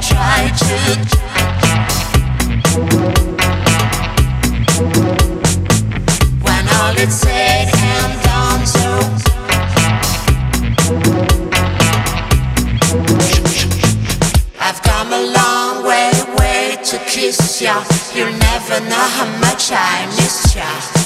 try to When all is said and done so kiss ya. You never know how much I miss ya.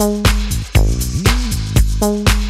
Thank you.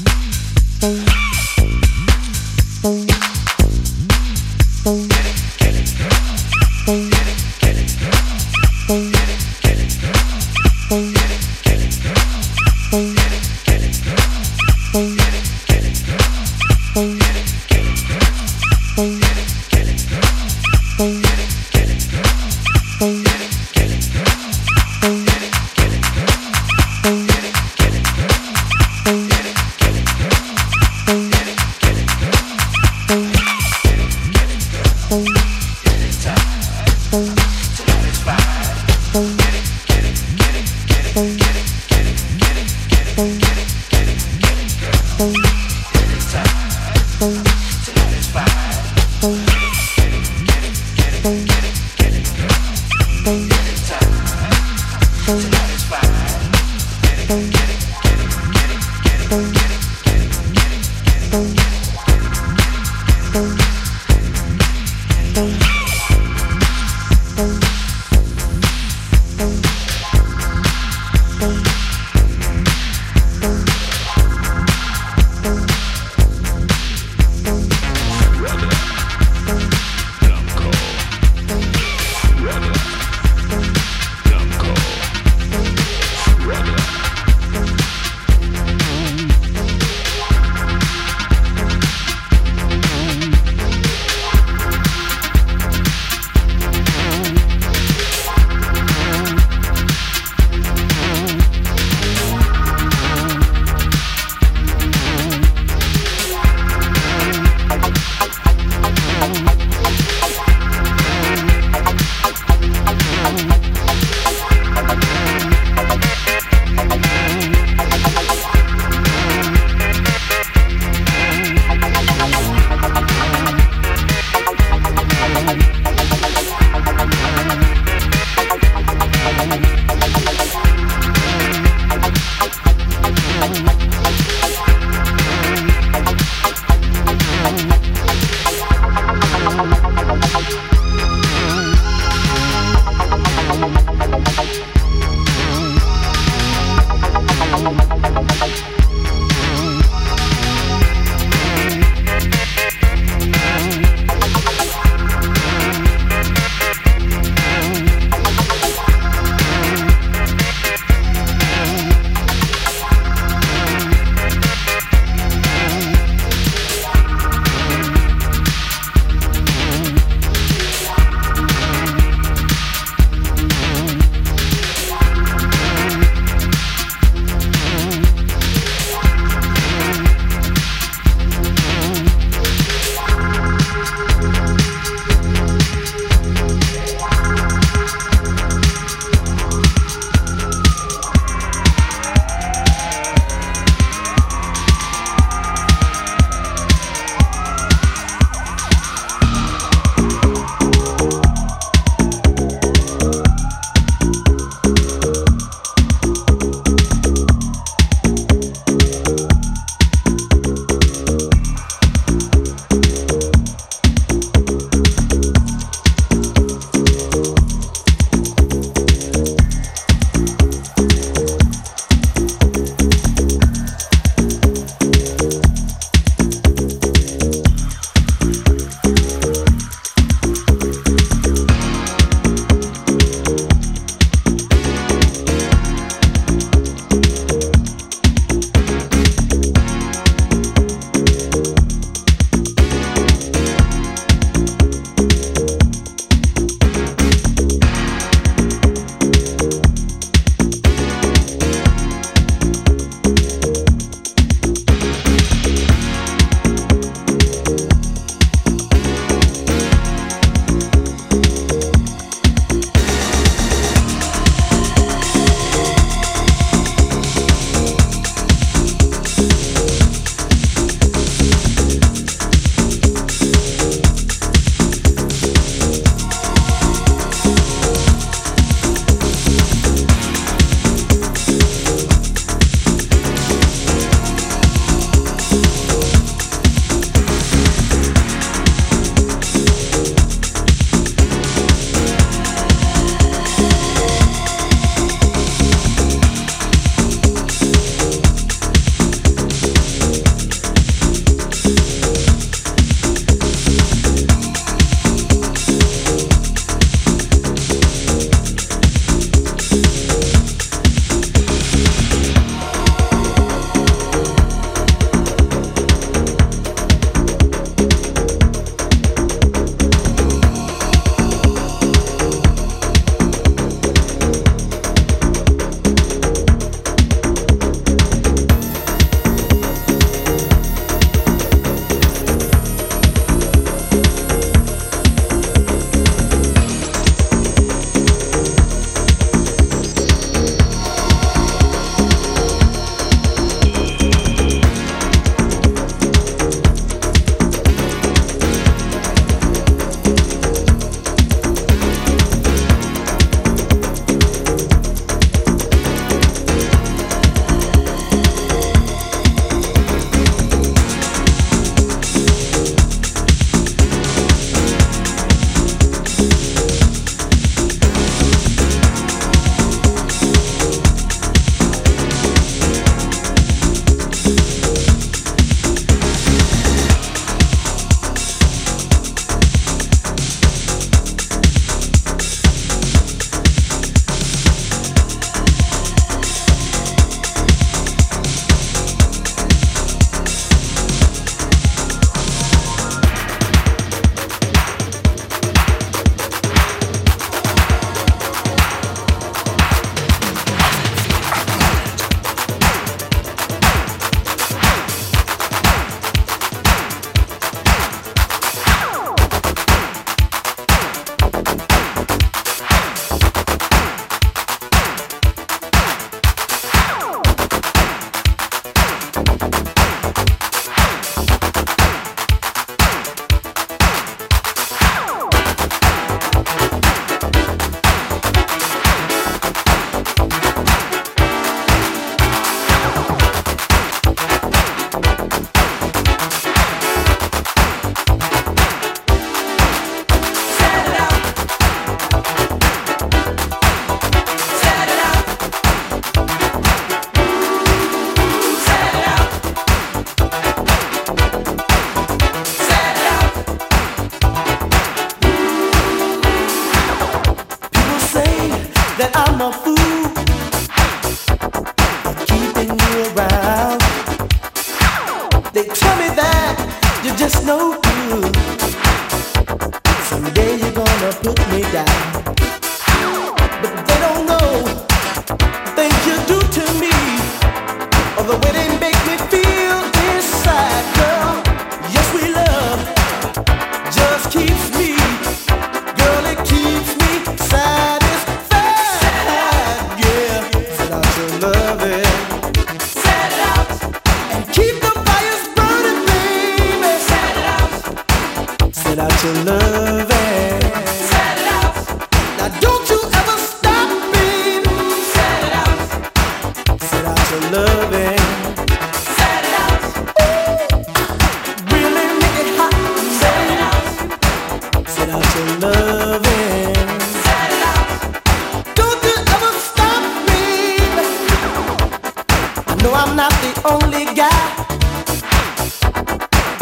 only guy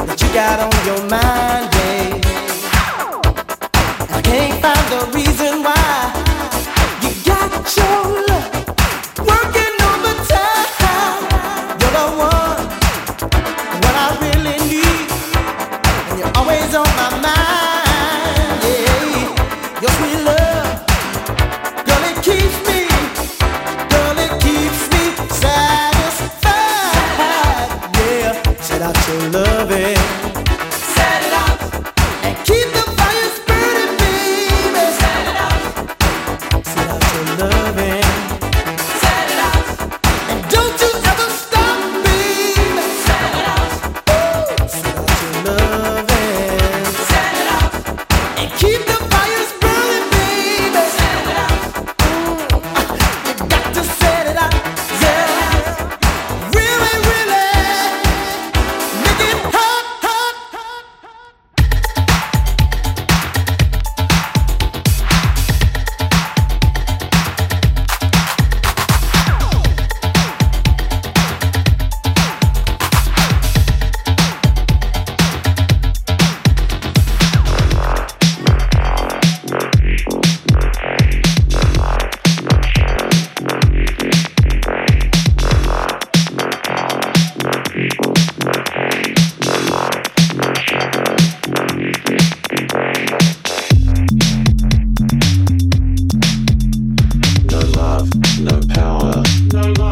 that you got on your mind, babe. I can't find the reason why. no, lie.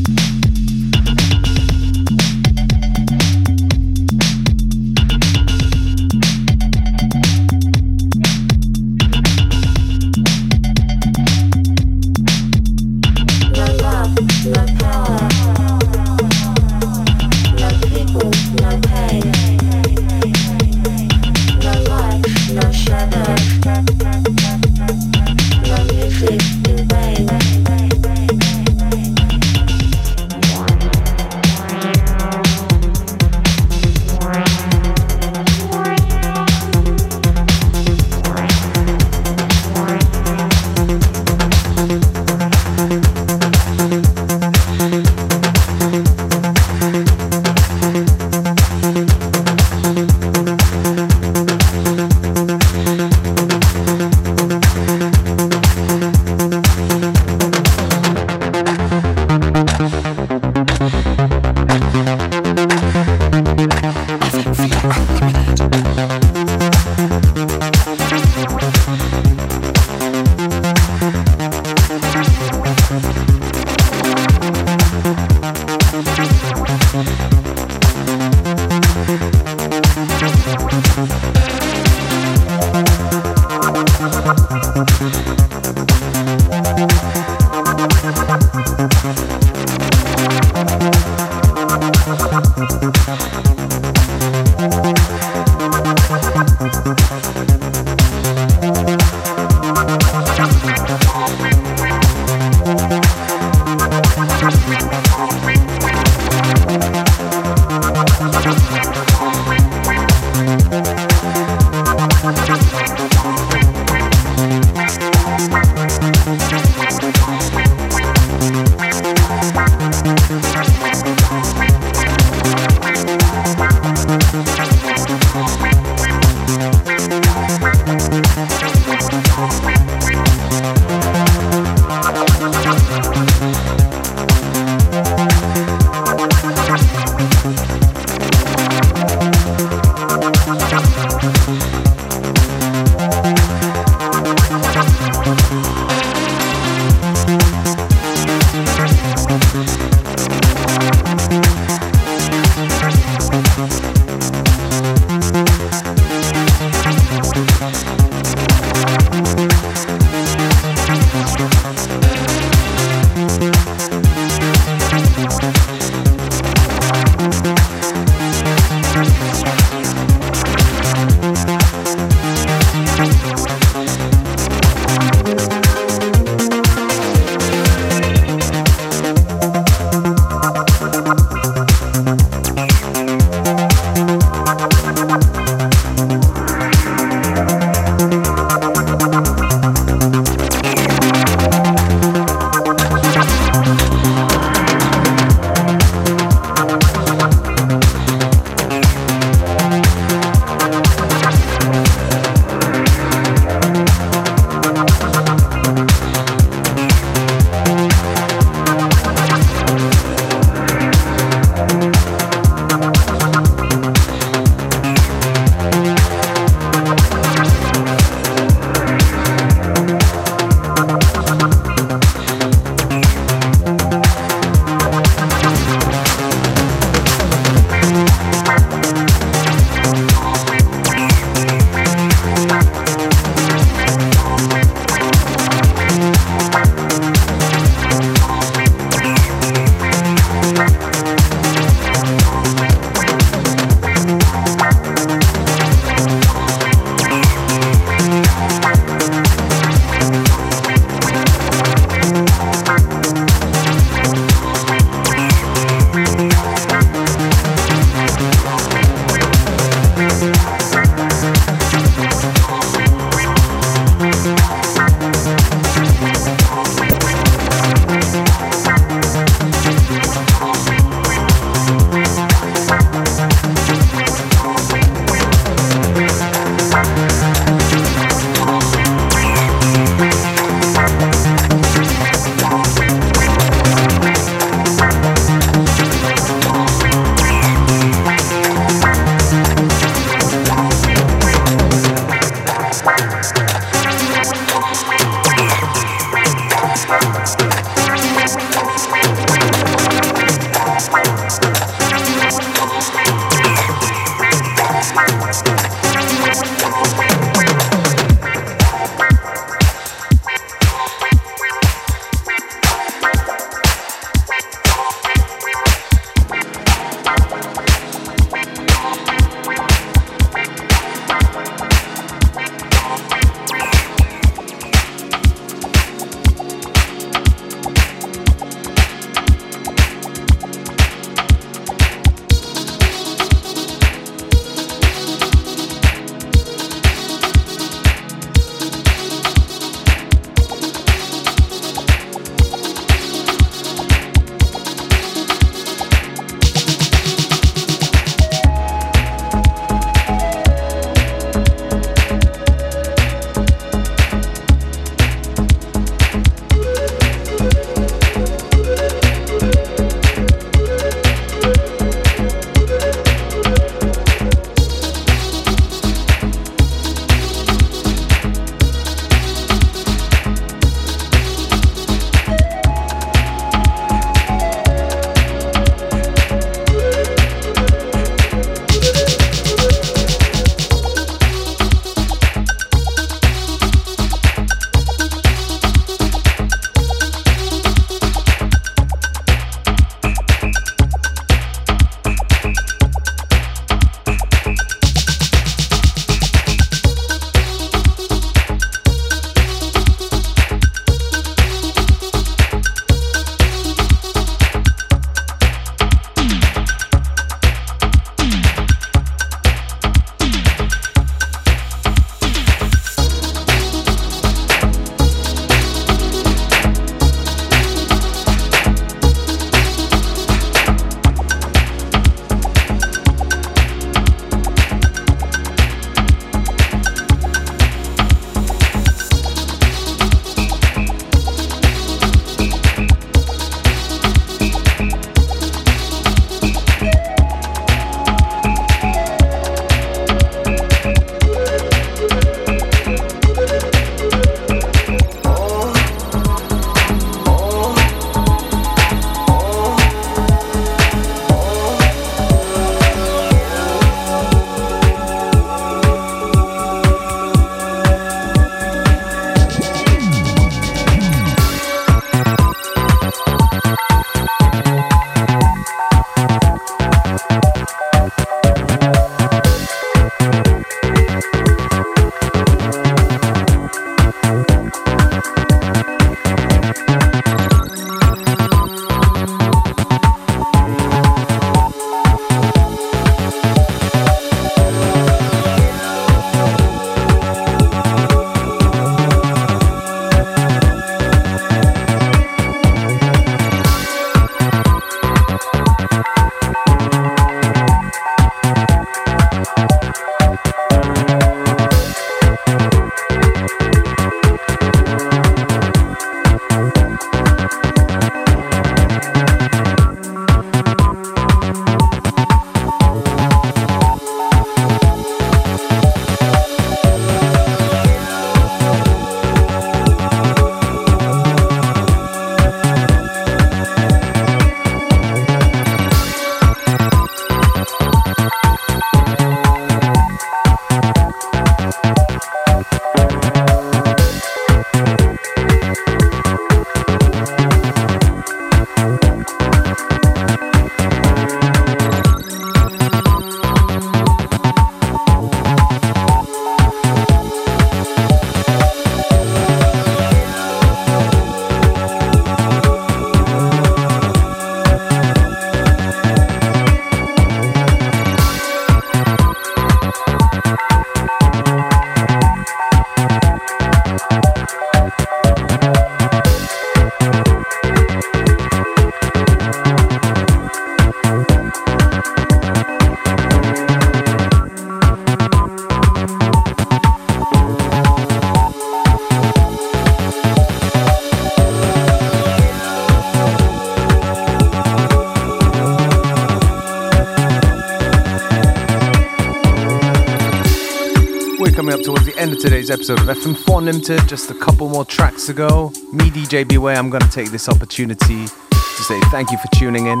Today's episode of FM4 Limited. Just a couple more tracks to go. Me, DJ Beware, I'm going to take this opportunity to say thank you for tuning in.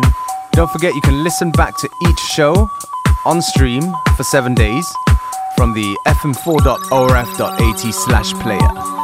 Don't forget you can listen back to each show on stream for seven days from the fm4.orf.at slash player.